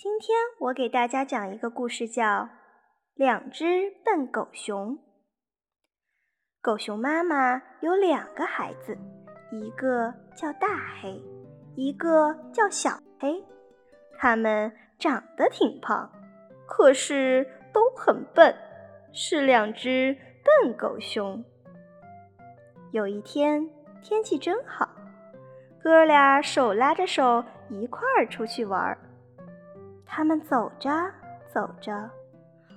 今天我给大家讲一个故事，叫《两只笨狗熊》。狗熊妈妈有两个孩子，一个叫大黑，一个叫小黑。他们长得挺胖，可是都很笨，是两只笨狗熊。有一天天气真好，哥俩手拉着手一块儿出去玩儿。他们走着走着，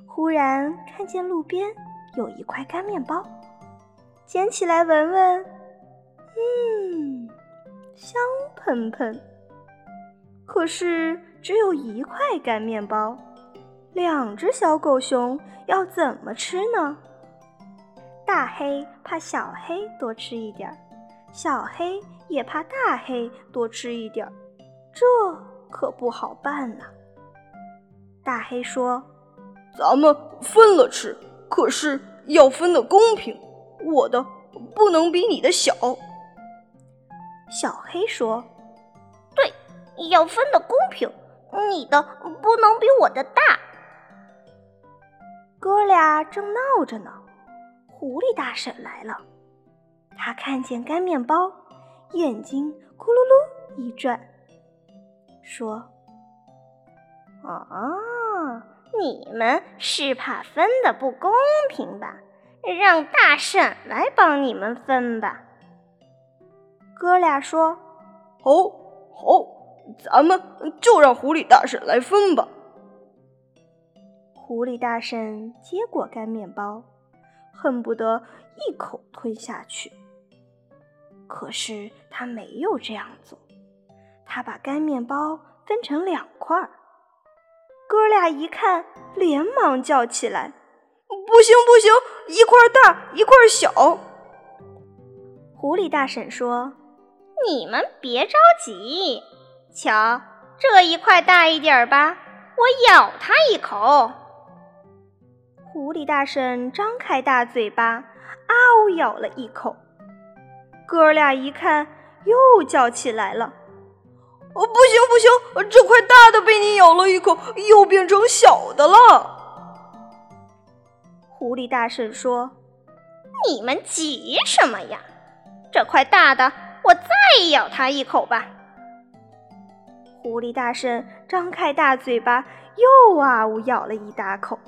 忽然看见路边有一块干面包，捡起来闻闻，嗯，香喷喷。可是只有一块干面包，两只小狗熊要怎么吃呢？大黑怕小黑多吃一点儿，小黑也怕大黑多吃一点儿，这可不好办呐。大黑说：“咱们分了吃，可是要分的公平，我的不能比你的小。”小黑说：“对，要分的公平，你的不能比我的大。”哥俩正闹着呢，狐狸大婶来了。他看见干面包，眼睛咕噜噜一转，说。哦，你们是怕分的不公平吧？让大婶来帮你们分吧。哥俩说：“好，好，咱们就让狐狸大婶来分吧。”狐狸大婶接过干面包，恨不得一口吞下去。可是他没有这样做，他把干面包分成两块儿。哥俩一看，连忙叫起来：“不行，不行！一块大，一块小。”狐狸大婶说：“你们别着急，瞧这一块大一点吧，我咬它一口。”狐狸大婶张开大嘴巴，啊呜咬了一口。哥俩一看，又叫起来了。哦，不行不行，这块大的被你咬了一口，又变成小的了。狐狸大婶说：“你们急什么呀？这块大的，我再咬它一口吧。”狐狸大婶张开大嘴巴，又啊呜咬了一大口。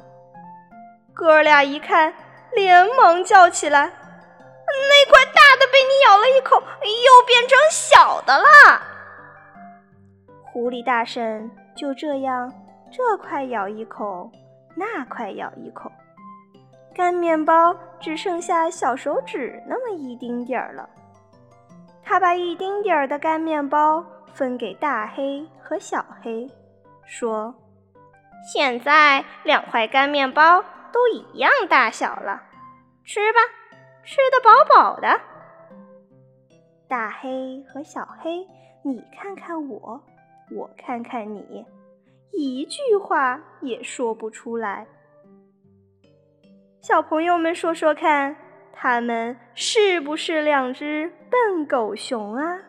哥俩一看，连忙叫起来：“那块大的被你咬了一口，又变成小的了。”狐狸大婶就这样，这块咬一口，那块咬一口，干面包只剩下小手指那么一丁点儿了。他把一丁点儿的干面包分给大黑和小黑，说：“现在两块干面包都一样大小了，吃吧，吃得饱饱的。”大黑和小黑，你看看我。我看看你，一句话也说不出来。小朋友们说说看，他们是不是两只笨狗熊啊？